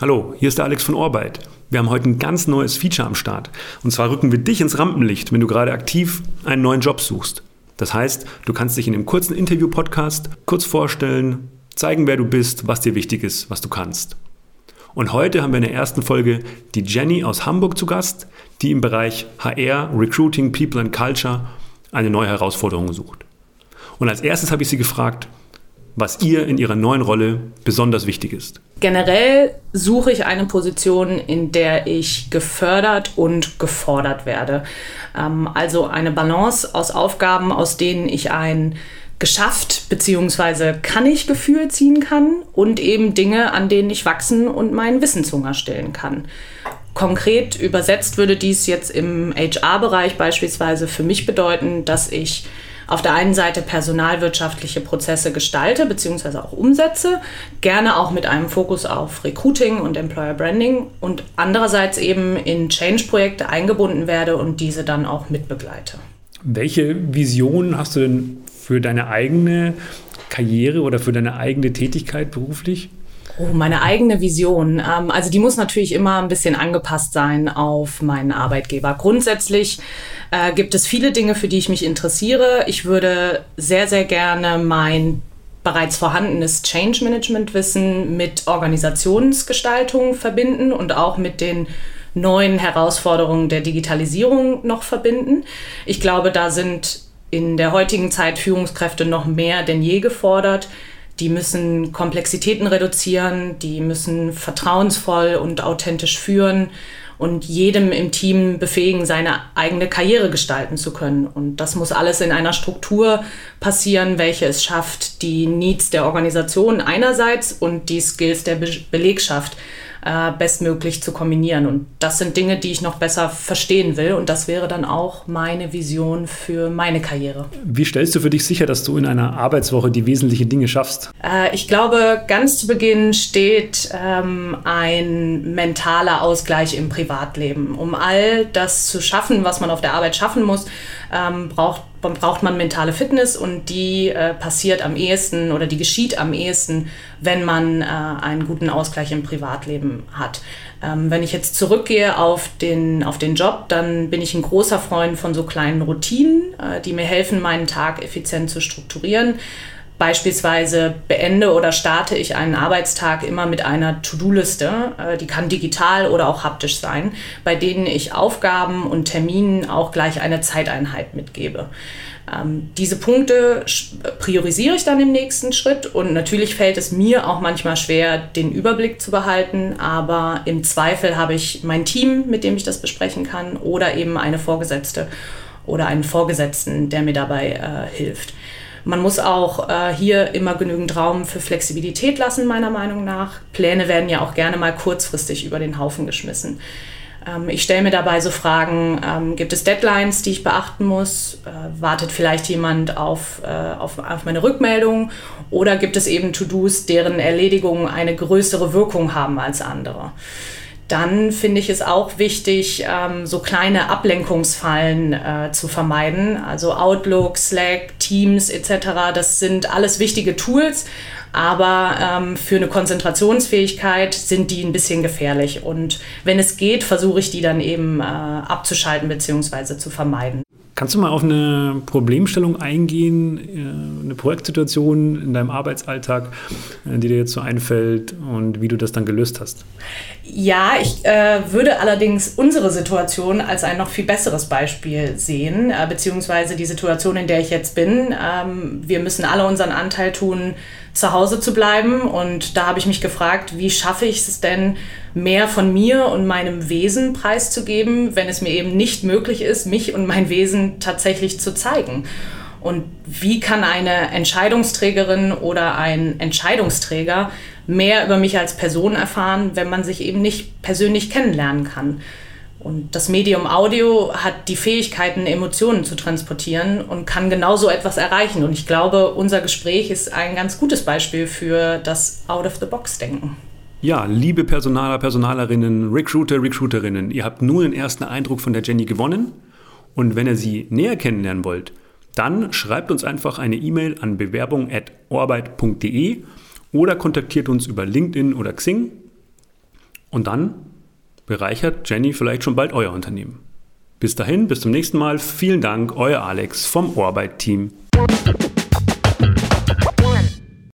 Hallo, hier ist der Alex von Orbeit. Wir haben heute ein ganz neues Feature am Start. Und zwar rücken wir dich ins Rampenlicht, wenn du gerade aktiv einen neuen Job suchst. Das heißt, du kannst dich in einem kurzen Interview-Podcast kurz vorstellen, zeigen, wer du bist, was dir wichtig ist, was du kannst. Und heute haben wir in der ersten Folge die Jenny aus Hamburg zu Gast, die im Bereich HR, Recruiting, People and Culture eine neue Herausforderung sucht. Und als erstes habe ich sie gefragt, was ihr in ihrer neuen Rolle besonders wichtig ist. Generell suche ich eine Position, in der ich gefördert und gefordert werde. Ähm, also eine Balance aus Aufgaben, aus denen ich ein geschafft bzw. kann ich Gefühl ziehen kann und eben Dinge, an denen ich wachsen und meinen Wissenshunger stillen kann. Konkret übersetzt würde dies jetzt im HR-Bereich beispielsweise für mich bedeuten, dass ich auf der einen Seite personalwirtschaftliche Prozesse gestalte bzw. auch umsetze, gerne auch mit einem Fokus auf Recruiting und Employer Branding und andererseits eben in Change-Projekte eingebunden werde und diese dann auch mitbegleite. Welche Vision hast du denn für deine eigene Karriere oder für deine eigene Tätigkeit beruflich? Oh, meine eigene Vision. Ähm, also die muss natürlich immer ein bisschen angepasst sein auf meinen Arbeitgeber. Grundsätzlich äh, gibt es viele Dinge, für die ich mich interessiere. Ich würde sehr, sehr gerne mein bereits vorhandenes Change Management Wissen mit Organisationsgestaltung verbinden und auch mit den neuen Herausforderungen der Digitalisierung noch verbinden. Ich glaube, da sind in der heutigen Zeit Führungskräfte noch mehr denn je gefordert. Die müssen Komplexitäten reduzieren, die müssen vertrauensvoll und authentisch führen und jedem im Team befähigen, seine eigene Karriere gestalten zu können. Und das muss alles in einer Struktur passieren, welche es schafft, die Needs der Organisation einerseits und die Skills der Be Belegschaft äh, bestmöglich zu kombinieren. Und das sind Dinge, die ich noch besser verstehen will. Und das wäre dann auch meine Vision für meine Karriere. Wie stellst du für dich sicher, dass du in einer Arbeitswoche die wesentlichen Dinge schaffst? Äh, ich glaube, ganz zu Beginn steht ähm, ein mentaler Ausgleich im Privatleben. Um all das zu schaffen, was man auf der Arbeit schaffen muss, ähm, braucht braucht man mentale Fitness und die äh, passiert am ehesten oder die geschieht am ehesten, wenn man äh, einen guten Ausgleich im Privatleben hat. Ähm, wenn ich jetzt zurückgehe auf den, auf den Job, dann bin ich ein großer Freund von so kleinen Routinen, äh, die mir helfen, meinen Tag effizient zu strukturieren. Beispielsweise beende oder starte ich einen Arbeitstag immer mit einer To-Do-Liste, äh, die kann digital oder auch haptisch sein, bei denen ich Aufgaben und Terminen auch gleich eine Zeiteinheit mitgebe. Ähm, diese Punkte priorisiere ich dann im nächsten Schritt und natürlich fällt es mir auch manchmal schwer, den Überblick zu behalten, aber im Zweifel habe ich mein Team, mit dem ich das besprechen kann oder eben eine Vorgesetzte oder einen Vorgesetzten, der mir dabei äh, hilft. Man muss auch äh, hier immer genügend Raum für Flexibilität lassen, meiner Meinung nach. Pläne werden ja auch gerne mal kurzfristig über den Haufen geschmissen. Ähm, ich stelle mir dabei so Fragen, ähm, gibt es Deadlines, die ich beachten muss? Äh, wartet vielleicht jemand auf, äh, auf, auf meine Rückmeldung? Oder gibt es eben To-Dos, deren Erledigung eine größere Wirkung haben als andere? Dann finde ich es auch wichtig, ähm, so kleine Ablenkungsfallen äh, zu vermeiden. Also Outlook, Slack, Teams etc. Das sind alles wichtige Tools, aber ähm, für eine Konzentrationsfähigkeit sind die ein bisschen gefährlich. Und wenn es geht, versuche ich die dann eben äh, abzuschalten bzw. zu vermeiden. Kannst du mal auf eine Problemstellung eingehen, äh, eine Projektsituation in deinem Arbeitsalltag, äh, die dir jetzt so einfällt und wie du das dann gelöst hast? Ja, ich äh, würde allerdings unsere Situation als ein noch viel besseres Beispiel sehen, äh, beziehungsweise die Situation, in der ich jetzt bin. Ähm, wir müssen alle unseren Anteil tun, zu Hause zu bleiben. Und da habe ich mich gefragt, wie schaffe ich es denn, mehr von mir und meinem Wesen preiszugeben, wenn es mir eben nicht möglich ist, mich und mein Wesen tatsächlich zu zeigen. Und wie kann eine Entscheidungsträgerin oder ein Entscheidungsträger mehr über mich als Person erfahren, wenn man sich eben nicht persönlich kennenlernen kann? Und das Medium Audio hat die Fähigkeiten, Emotionen zu transportieren und kann genauso etwas erreichen. Und ich glaube, unser Gespräch ist ein ganz gutes Beispiel für das Out-of-the-Box-Denken. Ja, liebe Personaler, Personalerinnen, Recruiter, Recruiterinnen, ihr habt nur den ersten Eindruck von der Jenny gewonnen. Und wenn ihr sie näher kennenlernen wollt, dann schreibt uns einfach eine E-Mail an bewerbung.orbeit.de oder kontaktiert uns über LinkedIn oder Xing Und dann bereichert Jenny vielleicht schon bald euer Unternehmen. Bis dahin, bis zum nächsten Mal. Vielen Dank, euer Alex vom Orbeit-Team.